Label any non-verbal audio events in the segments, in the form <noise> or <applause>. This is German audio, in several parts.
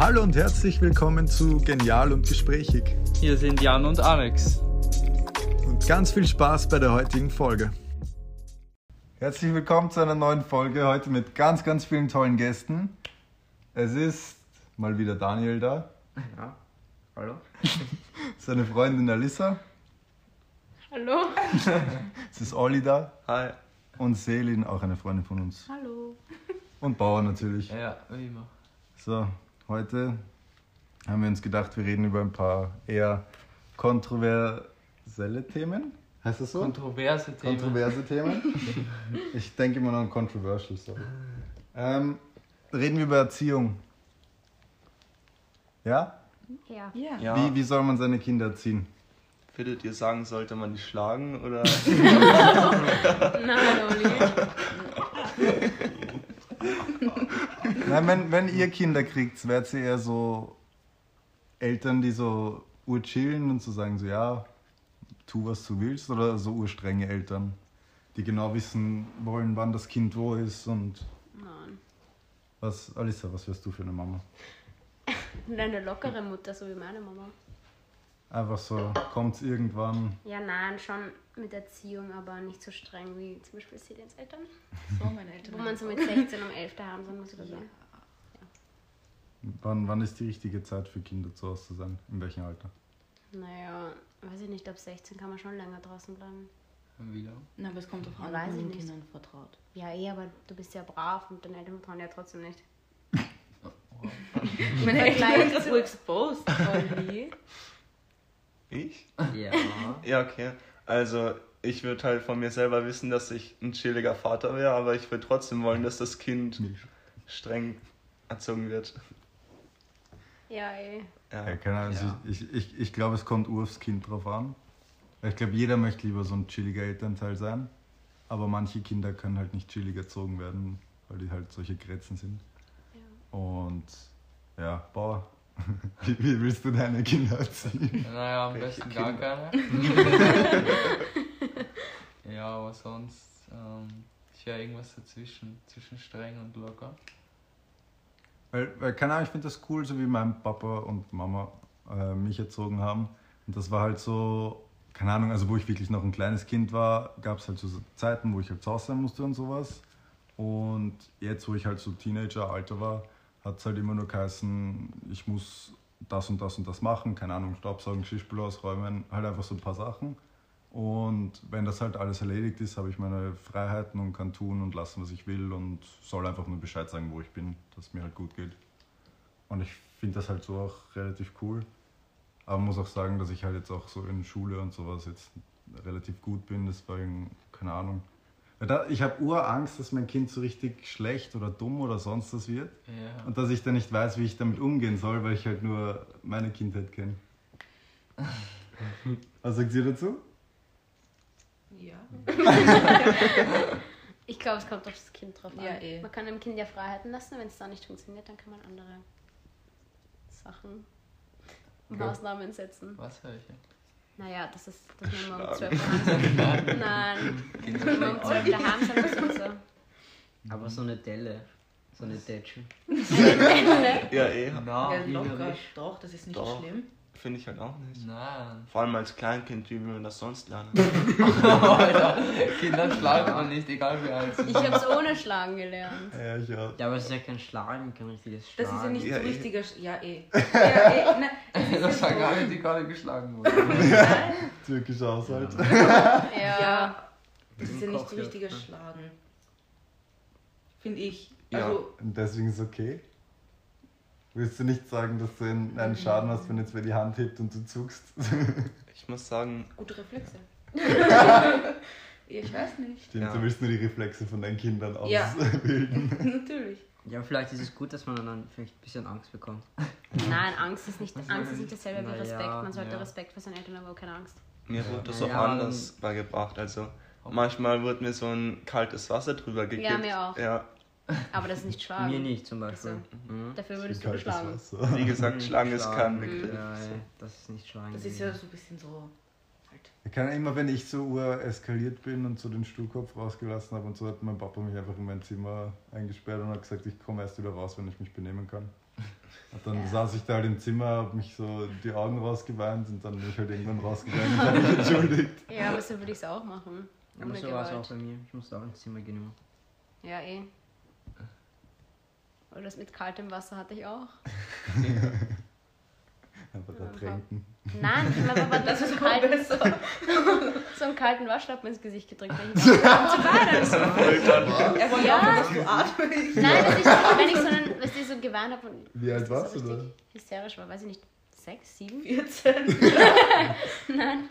Hallo und herzlich willkommen zu Genial und Gesprächig. Hier sind Jan und Alex. Und ganz viel Spaß bei der heutigen Folge. Herzlich willkommen zu einer neuen Folge, heute mit ganz, ganz vielen tollen Gästen. Es ist mal wieder Daniel da, Ja, hallo. <laughs> seine Freundin Alissa, Hallo. <laughs> es ist Olli da Hi. und Selin, auch eine Freundin von uns. Hallo. Und Bauer natürlich. Ja, wie immer. So, heute haben wir uns gedacht, wir reden über ein paar eher kontroversielle Themen. Heißt das so? Kontroverse Themen. Kontroverse Themen. <laughs> Ich denke immer noch an controversial, sorry. Ähm, reden wir über Erziehung. Ja? Ja. Ja. Ja, Wie, wie soll man seine Kinder erziehen? Würdet ihr sagen, sollte man die schlagen oder? <laughs> Nein, Oli. <laughs> Nein, wenn, wenn ihr Kinder kriegt, werdet ihr eher so Eltern, die so urchillen und so sagen so, ja, tu was du willst, oder so urstrenge Eltern, die genau wissen wollen, wann das Kind wo ist und Nein. was, Alissa, was wärst du für eine Mama? Und <laughs> eine lockere Mutter, so wie meine Mama. Einfach so, kommt's irgendwann, Ja, nein, schon mit Erziehung, aber nicht so streng wie zum Beispiel Selins Eltern. So, meine Eltern. Wo man so mit 16 um 11 daheim sein muss oder so. wann, wann ist die richtige Zeit für Kinder zu Hause zu sein? In welchem Alter? Naja, weiß ich nicht, ab 16 kann man schon länger draußen bleiben. Wie lange? Na, aber es kommt auf an, Weiß ich nicht. Kindern vertraut. Ja, eh, aber du bist ja brav und deine Eltern vertrauen ja trotzdem nicht. <laughs> Meine Eltern sind so exposed. Ich? Ja. <laughs> Ja, okay. Also ich würde halt von mir selber wissen, dass ich ein chilliger Vater wäre, aber ich würde trotzdem wollen, dass das Kind streng erzogen wird. Ja, eh. Ja. Ja, keine Ahnung, also Ja. ich, ich, ich, ich glaube, es kommt ur aufs Kind drauf an. Ich glaube, jeder möchte lieber so ein chilliger Elternteil sein. Aber manche Kinder können halt nicht chillig erzogen werden, weil die halt solche Grätzen sind. Und ja, Bauer, <laughs> wie, wie willst du deine Kinder erziehen? Naja, am besten gar Kinder? keine. <laughs> ja, aber sonst, ähm, ich wäre irgendwas dazwischen, zwischen streng und locker. Weil, weil keine Ahnung, ich finde das cool, so wie mein Papa und Mama äh, mich erzogen haben. Und das war halt so, keine Ahnung, also wo ich wirklich noch ein kleines Kind war, gab es halt so Zeiten, wo ich halt zu Hause sein musste und sowas. Und jetzt, wo ich halt so Teenager-Alter war, hat es halt immer nur geheißen, ich muss das und das und das machen, keine Ahnung, Staubsaugen, Geschirrspüler ausräumen, halt einfach so ein paar Sachen. Und wenn das halt alles erledigt ist, habe ich meine Freiheiten und kann tun und lassen, was ich will und soll einfach nur Bescheid sagen, wo ich bin, dass es mir halt gut geht. Und ich finde das halt so auch relativ cool. Aber muss auch sagen, dass ich halt jetzt auch so in Schule und sowas jetzt relativ gut bin, deswegen, keine Ahnung. Ich habe Urangst, dass mein Kind so richtig schlecht oder dumm oder sonst was wird. Ja. Und dass ich dann nicht weiß, wie ich damit umgehen soll, weil ich halt nur meine Kindheit kenne. <laughs> Was sagt ihr dazu? Ja. <laughs> Ich glaube, es kommt auf das Kind drauf an. Ja, eh. Man kann dem Kind ja Freiheiten lassen, wenn es da nicht funktioniert, dann kann man andere Sachen. Maßnahmen setzen. Was höre ich? Naja, das ist, dass man immer um Schlagen. 12 daheim sein Nein, immer um 12 daheim sein muss und so. Aber so eine Delle, so eine Dätsche. <laughs> Ja, eh. Na, ja, locker. Doch, das ist nicht Doch. schlimm. Finde ich halt auch nicht. Nein. Vor allem als Kleinkind, wie will man das sonst lernen? <laughs> Alter, Kinder schlagen man nicht, egal wie alt sie Ich habe es ohne Schlagen gelernt. Ja, ich auch. Ja, aber es ist ja kein Schlagen, kein richtiges Das Schlagen. ist ja nicht Ja, so eh. richtiger. Sch ja, eh. <laughs> Ja, eh. Ne, <laughs> das ist ja Das sagen so. alle, die gerade geschlagen wurden. Türkischer Haushalt. Ja. Ja, das ist ja nicht so ne? Schlagen. Finde ich. Ja. Also, Und deswegen ist es okay. Willst du nicht sagen, dass du einen einen Schaden hast, wenn jetzt wer die Hand hebt und du zuckst? <laughs> Ich muss sagen, gute Reflexe. <laughs> ich weiß nicht. Stimmt, Ja. du willst nur die Reflexe von deinen Kindern Ja. ausbilden. <laughs> Natürlich. Ja, vielleicht ist es gut, dass man dann vielleicht ein bisschen Angst bekommt. Nein, Angst ist nicht, Angst ist nicht dasselbe wie Respekt. Man sollte ja. Respekt für seine Eltern haben, aber keine Angst. mir wurde das auch Ja, anders beigebracht. Also manchmal wurde mir so ein kaltes Wasser drüber gekippt. Ja, mir auch. Ja, Aber das ist nicht schlagen. Mir nicht zum Beispiel. So. Mhm. Dafür würdest du Kaltes schlagen. Wasser. wie gesagt, Mhm, schlagen ist kein Begriff. Ja, ey, das ist nicht Schlagen. Das ist ja so ein bisschen so. Halt. Ich kann immer, wenn ich so ur eskaliert bin und so den Stuhlkopf rausgelassen habe und so, hat mein Papa mich einfach in mein Zimmer eingesperrt und hat gesagt, ich komme erst wieder raus, wenn ich mich benehmen kann. Und dann Ja. saß ich da halt im Zimmer, hab mich so die Augen rausgeweint und dann bin ich halt irgendwann rausgegangen und hab mich entschuldigt. Ja, aber so würde ich es auch machen. Aber Ohne so war es auch bei mir. Ich musste auch ins Zimmer gehen immer. Ja, eh. Oder das mit kaltem Wasser hatte ich auch. <laughs> Einfach da Ja, tränken. Nein, ich habe aber Das so ist <laughs> kalten, besser. <laughs> so einen kalten Waschlappen ins Gesicht gedrückt. weil Ich war zu weinen. Er wollte Ja. auch, dass du atmest. Nein, dass ich, wenn ich so einen, weißt du, so geweint habe und Wie alt warst so du da? hysterisch war, weiß ich nicht, sechs, sieben? 14. Nein.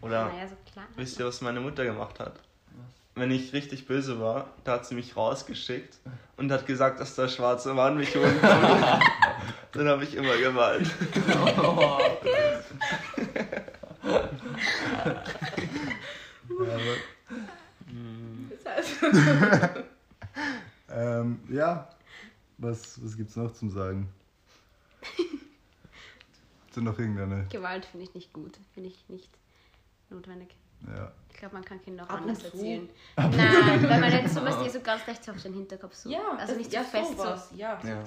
Oder Naja, so klar. wisst ihr, was meine Mutter gemacht hat? Wenn ich richtig böse war, da hat sie mich rausgeschickt und hat gesagt, dass der schwarze Mann mich holen kommt. <laughs> Dann habe ich immer geweint. Heißt, <laughs> ähm, ja, was, was gibt's noch zum Sagen? <laughs> Da noch irgendeine? Gewalt finde ich nicht gut. Finde ich nicht notwendig. Ja. Ich glaube, man kann Kinder auch Ab anders zu. erzielen. <laughs> Nein, wenn man jetzt sowas, <laughs> die so ganz leicht so auf den Hinterkopf so. ja, also nicht so ja, fest sowas, so. Ja. so Ja.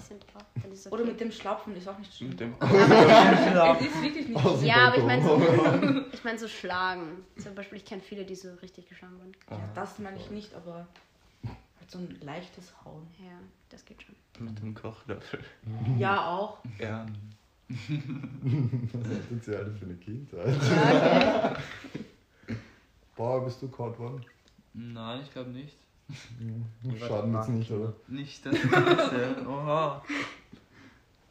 es Oder okay. mit dem Schlapfen ist auch nicht schlimm. Mit dem Es <laughs> ist wirklich nicht Aus dem Ja, aber ich meine so, ich mein so schlagen. Zum Beispiel, ich kenne viele, die so richtig geschlagen wurden. Ja, das meine ich nicht, aber halt so ein leichtes Hauen. Ja, das geht schon. mit dem Kochlöffel. Ja, auch. Ja. Was sind sie alle für eine Kindheit? Ja, okay. Boah, bist du kaut worden? Nein, ich glaube nicht. Schaden jetzt nicht, oder? Nicht das Ganze. Oha.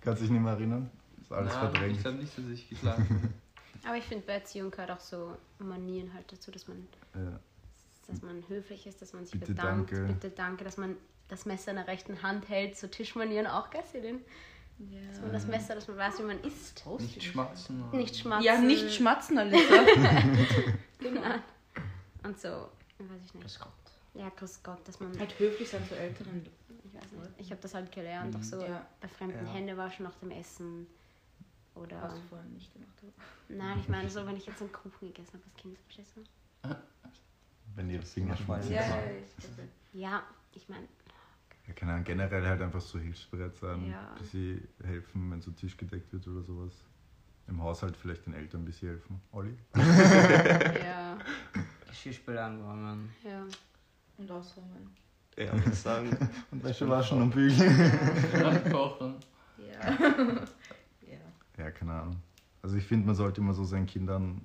Kannst dich nicht mehr erinnern? Ist alles Nein, verdrängt. Ich glaube nicht, dass ich geschlagen habe. <laughs> Aber ich finde, bei Erziehung gehört auch so Manieren halt dazu, dass man, Ja. dass man höflich ist, dass man sich Bitte, bedankt. danke. Bitte danke, dass man das Messer in der rechten Hand hält, so Tischmanieren auch, gell, Celine? Dass man das Messer, dass man weiß, wie man isst. Nicht schmatzen. Nicht schmatzen. Ja, nicht schmatzen, Alissa. <laughs> <laughs> Genau. Und so, weiß ich nicht. Ja, grüß Gott, dass man, halt höflich sein zu Älteren. ich weiß nicht, ich habe das halt gelernt, auch so Ja. bei fremden Ja. Hände waschen nach dem Essen. Oder, Was du vorher nicht gemacht hast. nein, ich meine so, wenn ich jetzt einen Kuchen gegessen habe als Kind, verstehst du? Wenn die Finger schmutzig Ja, sind. Ja, ich meine, Ja, keine Ahnung, generell halt einfach so hilfsbereit sein, Ja. bis sie helfen, wenn so Tisch gedeckt wird oder sowas. Im Haushalt vielleicht den Eltern ein bisschen helfen. Olli? <laughs> ja, Geschirrspüler angeworfen. ja. Und ausräumen. Ja, würde ich sagen. <laughs> Und Wäsche waschen und bügeln. <laughs> Kochen. Ja. <laughs> ja. Ja, keine Ahnung. Also ich finde, man sollte immer so seinen Kindern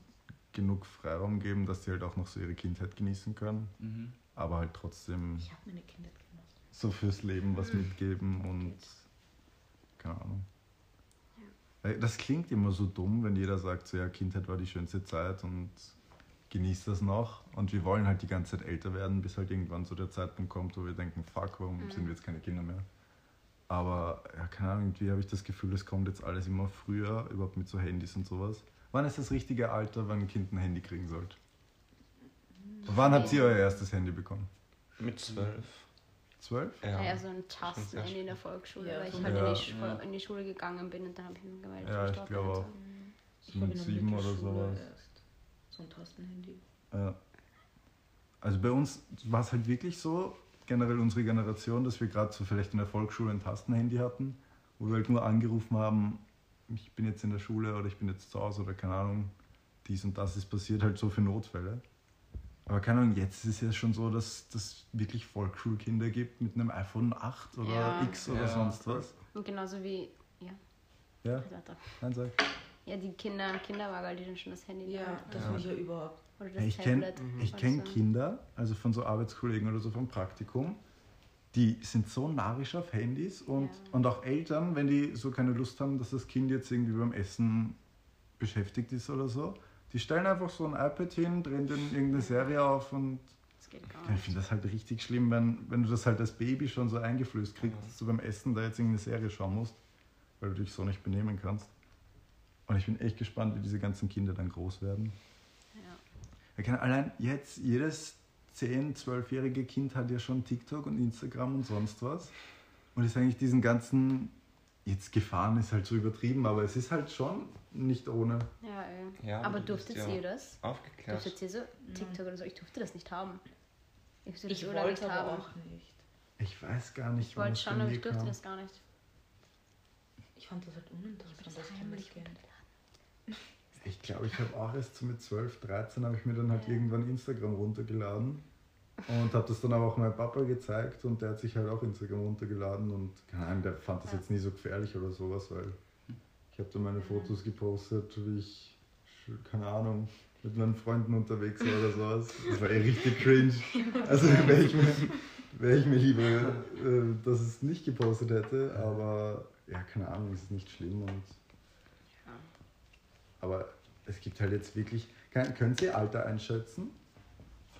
genug Freiraum geben, dass sie halt auch noch so ihre Kindheit genießen können. Mhm. Aber halt trotzdem Ich habe meine Kinder genossen. so fürs Leben was mitgeben und keine Ahnung. Weil Das klingt immer so dumm, wenn jeder sagt, so ja, Kindheit war die schönste Zeit und genießt das noch. Und wir wollen halt die ganze Zeit älter werden, bis halt irgendwann so der Zeitpunkt kommt, wo wir denken, fuck, warum Mhm. sind wir jetzt keine Kinder mehr? Aber ja, keine Ahnung, irgendwie habe ich das Gefühl, es kommt jetzt alles immer früher, überhaupt mit so Handys und sowas. Wann ist das richtige Alter, wann ein Kind ein Handy kriegen sollte? Wann habt ihr euer erstes Handy bekommen? Mit zwölf. Zwölf? Ja, Ja. so ein Tastenhandy in der Volksschule, Ja, weil ich halt Ja. in, die Schule, Ja. in die Schule gegangen bin und dann habe ich mich gemeldet. Ja, ich glaube auch. so. Mit sieben oder sowas. erst So ein Tastenhandy. Ja. Also bei uns war es halt wirklich so, generell unsere Generation, dass wir gerade so vielleicht in der Volksschule ein Tastenhandy hatten, wo wir halt nur angerufen haben, ich bin jetzt in der Schule oder ich bin jetzt zu Hause oder keine Ahnung, dies und das ist passiert, halt so für Notfälle. Aber keine Ahnung, jetzt ist es ja schon so, dass es wirklich Volksschulkinder gibt mit einem iPhone 8 oder Ja. X oder Ja. sonst was. Und genauso wie, ja, Ja, weiter. nein, sag. Ja, die Kinder Kinderwagen, die dann schon das Handy Ja, haben. das Ja. ich ja überhaupt. Oder das Ich kenne ich oder kenn so. Kinder, also von so Arbeitskollegen oder so vom Praktikum, die sind so narrisch auf Handys und, Ja. und auch Eltern, wenn die so keine Lust haben, dass das Kind jetzt irgendwie beim Essen beschäftigt ist oder so, die stellen einfach so ein iPad hin, drehen dann irgendeine Serie auf und Das geht gar ich finde das halt richtig schlimm, wenn, wenn du das halt als Baby schon so eingeflößt kriegst, Ja. dass du beim Essen da jetzt irgendeine Serie schauen musst, weil du dich so nicht benehmen kannst. Und ich bin echt gespannt, wie diese ganzen Kinder dann groß werden. Ja. Keine, allein jetzt, jedes 10-, 12-jährige Kind hat ja schon TikTok und Instagram und sonst was. Und ist eigentlich diesen ganzen, jetzt Gefahren ist halt so übertrieben, aber es ist halt schon nicht ohne. Ja, ey. Ja, aber bist durftet ja ihr das? Aufgeklärt. Durftet ihr so TikTok oder so? Ich durfte das nicht haben. Ich durfte das Ich wollte nicht aber haben. auch nicht. Ich weiß gar nicht, Ich wollte das schon, aber ich durfte kam. das gar nicht. Ich fand das halt uninteressant als Kindeskind. Ich glaube, ich habe auch erst so mit 12, 13 habe ich mir dann halt Ja. irgendwann Instagram runtergeladen und habe das dann aber auch meinem Papa gezeigt und der hat sich halt auch Instagram runtergeladen und keine Ahnung, der fand das Ja. jetzt nie so gefährlich oder sowas, weil ich habe dann meine Fotos gepostet, wie ich, keine Ahnung, mit meinen Freunden unterwegs war oder sowas. Das war eh richtig cringe. <laughs> Also wäre ich, mir- wär ich mir lieber, äh, dass es nicht gepostet hätte, aber ja, keine Ahnung, es ist nicht schlimm und aber es gibt halt jetzt wirklich. Kann, können Sie Alter einschätzen?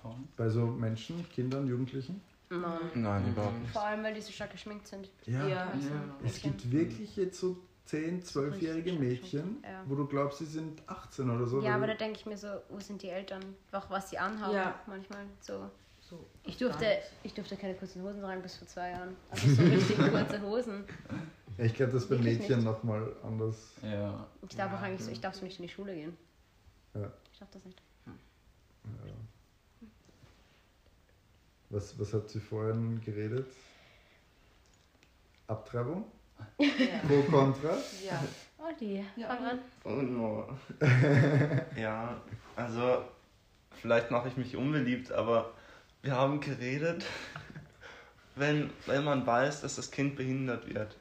Von? Bei so Menschen, Kindern, Jugendlichen? Nein. Nein, überhaupt nicht. Vor allem, weil die so stark geschminkt sind. Ja. Also, Ja. Es gibt wirklich jetzt so 10-, 12-jährige Mädchen, Ja. wo du glaubst, sie sind 18 oder so. Ja, aber da denke ich mir so, wo sind die Eltern? Auch was sie anhaben. Ja. Manchmal so. So, Ich durfte, ich durfte keine kurzen Hosen tragen bis vor zwei Jahren. Also so <laughs> richtig kurze Hosen. Ja, ich glaube, das ist bei Wirklich Mädchen nicht. nochmal anders. Ja. Ich darf auch Ja, eigentlich so, ja. ich darf so nicht in die Schule gehen. Ja. Ich darf das nicht. Ja. Was, was habt ihr vorhin geredet? Abtreibung? Ja. Pro, Contra? ja. Olli, Ja, fang an. Oh no. <laughs> ja, also vielleicht mache ich mich unbeliebt, aber wir haben geredet, <laughs> wenn, wenn man weiß, dass das Kind behindert wird,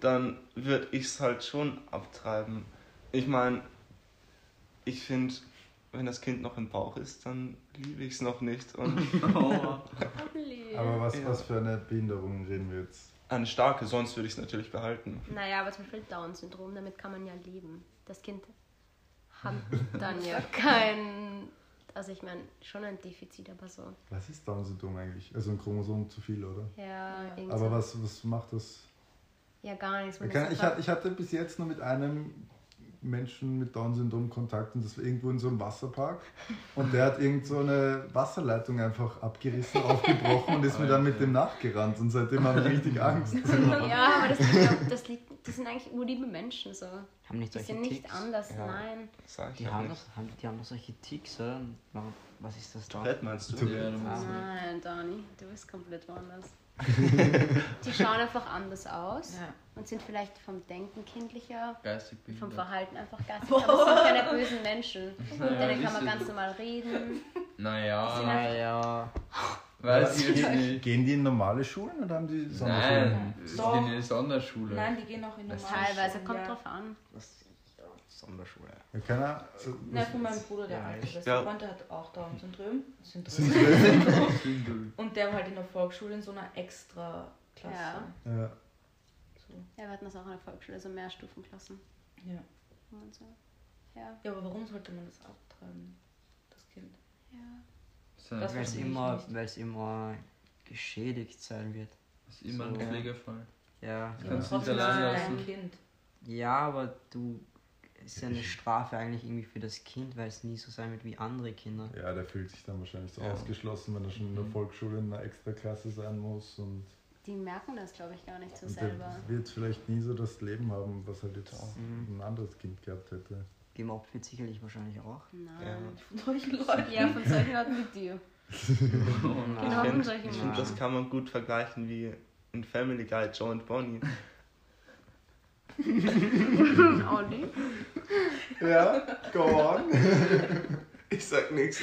dann würde ich es halt schon abtreiben. Ich meine, ich finde, wenn das Kind noch im Bauch ist, dann liebe ich es noch nicht. Und <laughs> <laughs> Oh. Aber was, Ja. was für eine Behinderung reden wir jetzt? eine starke, sonst würde ich es natürlich behalten. Naja, aber zum Beispiel Down-Syndrom, damit kann man ja leben. Das Kind hat <laughs> dann ja kein, also ich meine, schon ein Defizit, aber so. Was ist Down-Syndrom eigentlich? Also ein Chromosom zu viel, oder? Ja, Ja. irgendwie Aber was, was macht das? Ja, gar nichts. kann, ich, hatte, ich hatte bis jetzt nur mit einem Menschen mit Down-Syndrom Kontakt und das war irgendwo in so einem Wasserpark und der hat irgend so eine Wasserleitung einfach abgerissen, aufgebrochen und ist mir dann mit dem nachgerannt und seitdem habe ich richtig Angst. <laughs> Ja, aber das, liegt, das, liegt, das sind eigentlich urliebe Menschen so. Haben nicht Die sind nicht Ticks. anders, Ja. nein. Sag ich Die auch haben, doch, haben, die haben doch solche Ticks, oder? Was ist das da? Fett meinst du? Ja, du musst Nein, Dani, du bist komplett woanders. <laughs> Die schauen einfach anders aus Ja. und sind vielleicht vom Denken kindlicher, vom. Verhalten einfach geistig, aber sind keine bösen Menschen. Mit Naja, denen kann man ganz normal reden. Naja, Naja, weiß ich nicht. Gehen die in normale Schulen oder haben die Sonderschulen? Nein, sie Doch. gehen in eine Sonderschule. Nein, die gehen auch in normale Teilweise, Schulen, kommt ja. drauf an. das Sonderschule. Ja, keiner, äh, Nein, was- von meinem Bruder, der Ja, alte beste ja. Freund, der hat auch Down-Syndrom. Syndrom. Syndrom. <laughs> Und der war halt in der Volksschule in so einer extra Klasse. Ja. ja. So. Ja, wir hatten das auch in der Volksschule, so Mehrstufenklassen. Ja. Und so. Ja, ja, aber warum sollte man das abtreiben, das Kind? ja. Das Weil es immer, immer geschädigt sein wird. ist immer ein So. Pflegefall. Ja. Ja, aber Kannst nicht ist es allein lassen. dein Kind. Ja, aber du. Ist ja eine Strafe eigentlich irgendwie für das Kind, weil es nie so sein wird wie andere Kinder. ja, der fühlt sich dann wahrscheinlich so Ja. ausgeschlossen, wenn er schon in der Mhm. Volksschule in einer Extraklasse sein muss und, Die merken das, glaube ich, gar nicht so und selber. der wird vielleicht nie so das Leben haben, was halt jetzt Mhm. ein anderes Kind gehabt hätte. Gemobbt wird sicherlich wahrscheinlich auch. Nein. Von solchen Leuten. Ja, von solchen Leuten wie dir. <laughs> Genau, Ich von finde, solchen find, Leuten. das kann man gut vergleichen wie in Family Guy, Joe und Bonnie. <laughs> Olli? Ja, go on. Ich sag nichts.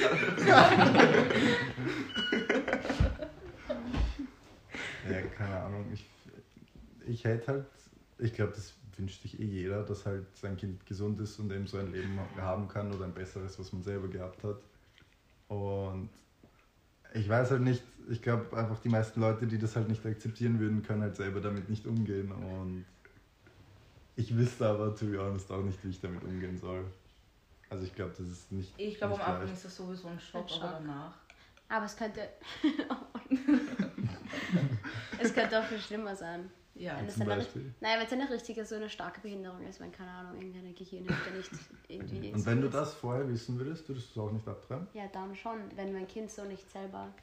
Ja, keine Ahnung. Ich, ich hätte halt, ich glaube, das wünscht sich eh jeder, dass halt sein Kind gesund ist und eben so ein Leben haben kann oder ein besseres, was man selber gehabt hat. Und ich weiß halt nicht, ich glaube einfach die meisten Leute, die das halt nicht akzeptieren würden, können halt selber damit nicht umgehen. Und ich wüsste aber, to be honest, auch nicht, wie ich damit umgehen soll. Also ich glaube, das ist nicht. Ich glaube, am Anfang leicht. ist das sowieso ein Schock, Ein Schock. aber danach. Aber es könnte. <laughs> es könnte auch viel schlimmer sein. Ja. Wenn es Zum eine, Beispiel. nein, wenn es eine richtige, so eine starke Behinderung ist, wenn, keine Ahnung, irgendeine Gehirnhälfte nicht irgendwie. Und so wenn du das vorher wissen würdest, würdest du es auch nicht abtreiben? Ja, dann schon. Wenn mein Kind so nicht selber,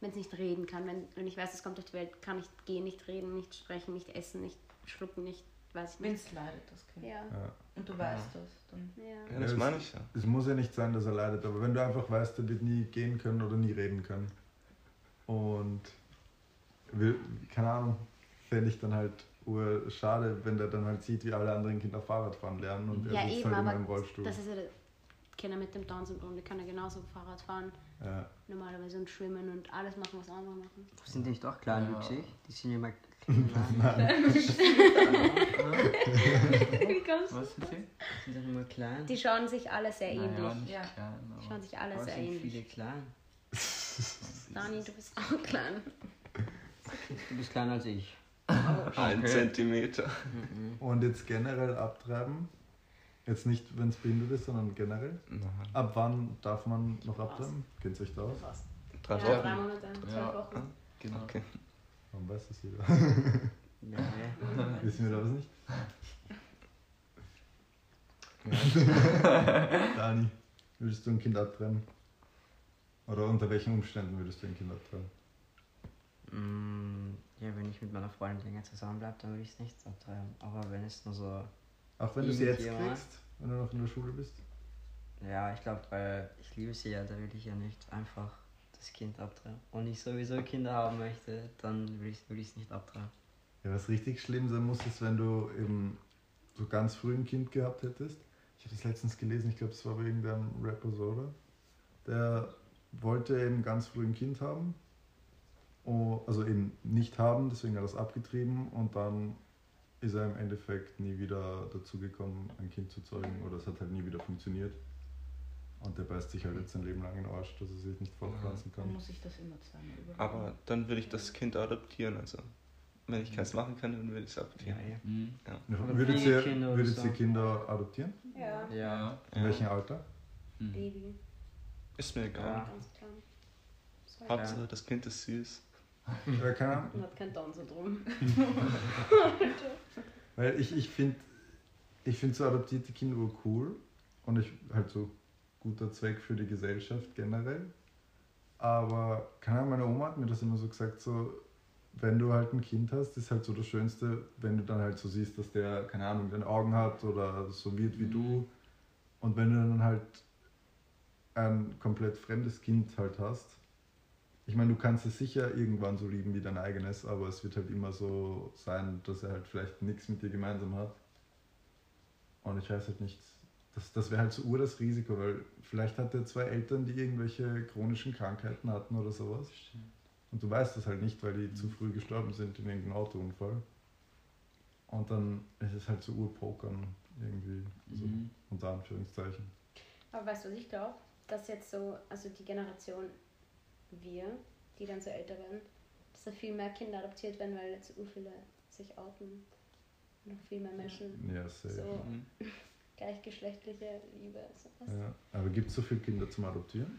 wenn es nicht reden kann, wenn, wenn ich weiß, es kommt auf die Welt, kann nicht gehen, nicht reden, nicht sprechen, nicht essen, nicht schlucken, nicht, weiß ich Wenn es leidet, das Kind. Ja, Ja. Und du weißt das, dann. ja. Ja, das meine ich ja. Es muss ja nicht sein, dass er leidet, aber wenn du einfach weißt, er wird nie gehen können oder nie reden können und will, keine Ahnung, fände ich dann halt schade, wenn der dann halt sieht, wie alle anderen Kinder Fahrrad fahren lernen und er Ja, sitzt eben, halt immer aber im Rollstuhl. das ist ja der Kinder mit dem Down-Syndrom, die können ja genauso Fahrrad fahren, Ja. normalerweise und schwimmen und alles machen, was andere machen. Sind die nicht auch kleinwüchsig? Ja. Die sind immer klein. Wie kommst <laughs> Was sind sie? Die sind doch immer klein. Die schauen sich alle sehr ähnlich. Naja, nicht Ja. klein, Die aber schauen sich alle Aber sehr sind ähnlich. viele klein. <laughs> Dani, du bist auch klein. Du bist kleiner als ich. Ein Okay. Zentimeter. Mhm. Und jetzt generell abtreiben, jetzt nicht, wenn es behindert ist, sondern generell. Nein. Ab wann darf man noch abtreiben? Kennt ihr euch da aus? Drei Ja, Wochen. drei Monate, zwölf Ja. Wochen. Genau. Okay. Warum weiß das jeder? <laughs> Ja. <laughs> Wissen wir da was nicht? <laughs> Dani, würdest du ein Kind abtreiben? Oder unter welchen Umständen würdest du ein Kind abtreiben? Mm, ja, wenn ich mit meiner Freundin länger zusammen bleibe, dann würde ich es nicht abtreiben. Aber wenn es nur so. Auch wenn du sie jetzt Irgendjemand? kriegst, wenn du noch in der Schule bist? Ja, ich glaube, weil ich liebe sie ja, da will ich ja nicht einfach das Kind abtreiben. Und ich sowieso Kinder haben möchte, dann will ich es will ich's nicht abtreiben. Ja, was richtig schlimm sein muss, ist, wenn du eben so ganz früh ein Kind gehabt hättest. Ich habe das letztens gelesen, ich glaube, es war bei irgendeinem Rapper so, oder? Der wollte eben ganz früh ein Kind haben. Oh, Also eben nicht haben, deswegen hat er es abgetrieben und dann ist er im Endeffekt nie wieder dazu gekommen, ein Kind zu zeugen oder es hat halt nie wieder funktioniert. Und der beißt sich halt jetzt sein Leben lang in den Arsch, dass er sich nicht fortpflanzen Dann kann. muss ich das immer zweimal überlegen. Aber dann würde ich das Kind adoptieren. Also, wenn ich keins machen kann, dann würde ich es Ja, adoptieren. ja. Mhm. Oder Würdet ihr, oder würdet so. ihr Kinder adoptieren? Ja, Ja. In welchem Alter? Mhm. Baby, Ist mir egal. Ja. Hauptsache, das Kind ist süß. Ja, keine Ahnung. und hat kein Down-Syndrom. <laughs> Weil ich, ich finde ich find so adoptierte Kinder cool und ich halt so guter Zweck für die Gesellschaft generell. Aber keine Ahnung, meine Oma hat mir das immer so gesagt, so wenn du halt ein Kind hast, ist halt so das Schönste, wenn du dann halt so siehst, dass der, keine Ahnung, deine Augen hat oder so wird wie du. Und wenn du dann halt ein komplett fremdes Kind halt hast, ich meine, du kannst es sicher irgendwann so lieben wie dein eigenes, aber es wird halt immer so sein, dass er halt vielleicht nichts mit dir gemeinsam hat. Und ich weiß halt nicht, das, das wäre halt so ur das Risiko, weil vielleicht hat er zwei Eltern, die irgendwelche chronischen Krankheiten hatten oder sowas. Und du weißt das halt nicht, weil die zu früh gestorben sind in irgendeinem Autounfall. Und dann ist es halt so urpokern irgendwie, so Mhm. unter Anführungszeichen. Aber weißt du, was ich glaube? Dass jetzt so, also die Generation wir, die dann so älter werden, dass da viel mehr Kinder adoptiert werden, weil jetzt so viele sich outen. Und noch viel mehr Menschen Ja, sehr. so Mhm. <laughs> gleichgeschlechtliche Liebe. Sowas. Ja. Aber gibt es so viele Kinder zum Adoptieren?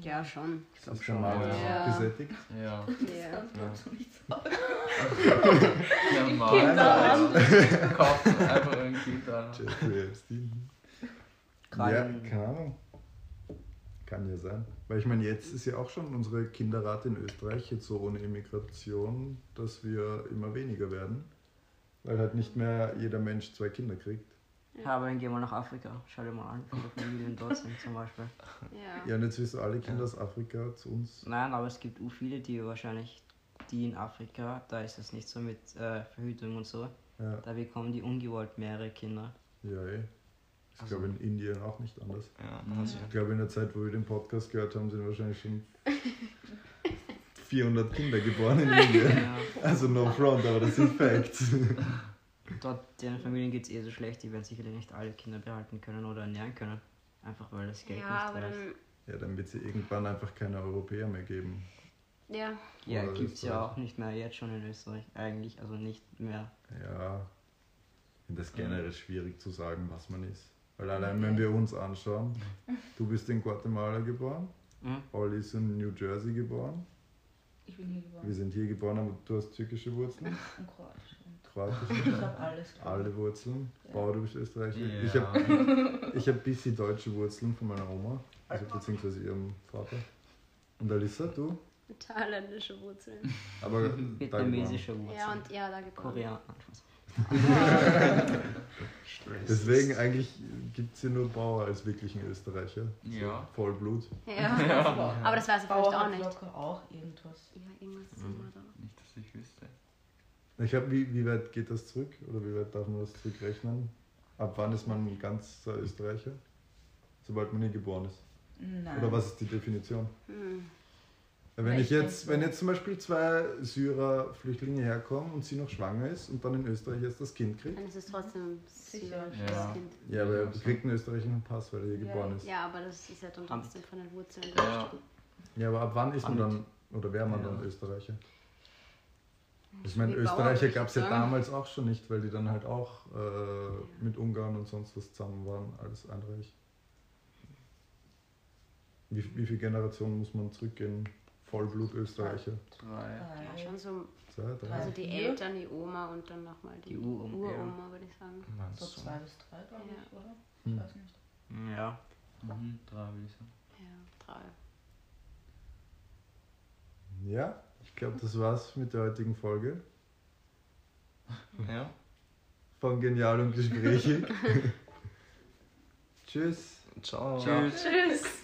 Ja, schon. Ist der Markt Ja. gesättigt? Ja. Ja. Das du nicht sagen. Ja, Mann. Kinderhandel. Kaufen einfach ein Kind an. Jeffrey Epstein. Ja, in- keine Ahnung. Kann ja sein. Weil ich meine, jetzt ist ja auch schon unsere Kinderrate in Österreich jetzt so ohne Immigration, dass wir immer weniger werden. Weil halt nicht mehr jeder Mensch zwei Kinder kriegt. Ja, aber dann gehen wir nach Afrika. Schau dir mal an, wie viele Familien dort sind zum Beispiel. Ja. Ja, und jetzt wirst du alle Kinder aus Afrika zu uns. Nein, aber es gibt u viele, die wahrscheinlich, die in Afrika, da ist es nicht so mit äh, Verhütung und so. Ja, Da bekommen die ungewollt mehrere Kinder. ja eh. Ich Also- glaube in Indien auch nicht anders. Ja, also, Ich glaube in der Zeit, wo wir den Podcast gehört haben, sind wahrscheinlich schon <laughs> 400 Kinder geboren in Indien. Ja, Also no front, aber das sind Facts. <laughs> dort, deren Familien geht es eh so schlecht, die werden sicherlich nicht alle Kinder behalten können oder ernähren können. Einfach weil das Geld Ja, nicht reicht. dann. Ja, dann wird es irgendwann einfach keine Europäer mehr geben. Ja. Ja, gibt es ja auch nicht mehr jetzt schon in Österreich. Eigentlich, also nicht mehr. Ja, ich finde das generell schwierig zu sagen, was man ist. Weil allein wenn wir uns anschauen, du bist in Guatemala geboren, Hm? Olli ist in New Jersey geboren, Ich bin hier wir geboren. sind hier geboren, aber du hast türkische Wurzeln, Und Kroatisch. Und kroatische, Ich habe alles. alle Wurzeln. Ja. Bauer, du bist Österreicher. Ja. Ich habe ich hab ein bisschen deutsche Wurzeln von meiner Oma, also beziehungsweise ihrem Vater. Und Alissa, du? Thailändische Wurzeln. Aber. <laughs> Vietnamesische Wurzeln. Ja, und ja, da geboren. Koreaner. <laughs> Deswegen eigentlich gibt es hier nur Bauer als wirklichen Österreicher. So Ja. Vollblut. <laughs> Ja. Aber das weiß ich vielleicht Bauer auch nicht. locker auch irgendwas. Ja, irgendwas ist Mhm. immer da. Nicht, dass ich wüsste. Ich glaube, wie, wie weit geht das zurück? Oder wie weit darf man das zurückrechnen? Ab wann ist man ein ganzer Österreicher? Sobald man hier geboren ist. Nein. Oder was ist die Definition? Hm. Wenn Ja, ich jetzt, wenn jetzt zum Beispiel zwei Syrer Flüchtlinge herkommen und sie noch schwanger ist und dann in Österreich jetzt das Kind kriegt, Dann ist es trotzdem Sicher. syrisches Ja. Kind. ja, aber er Ja, kriegt einen österreichischen Pass, weil er hier Ja. geboren ist. Ja, aber das ist ja dann trotzdem von den Wurzeln Ja. Ja, aber ab wann ist man dann, oder wäre man Ja. dann Österreicher? Ich meine, Österreicher gab es ja damals auch schon nicht, weil die dann halt auch äh, mit Ungarn und sonst was zusammen waren, alles ein Reich. Wie, wie viele Generationen muss man zurückgehen? Vollblut-Österreicher? Drei. Ja, schon so. Zwei, drei? Also die? Eltern, die Oma und dann nochmal die, Die Uroma, Uroma, würde ich sagen. Meinst So du? zwei bis drei, glaube ich, Ja. oder? Hm. Ich weiß nicht. Ja. Mhm, drei würde ich sagen. Ja, drei. Ja, ich glaube, das war's mit der heutigen Folge Ja. von Genial und Gesprächig. <laughs> Tschüss. Ciao. Tschüss. Tschüss!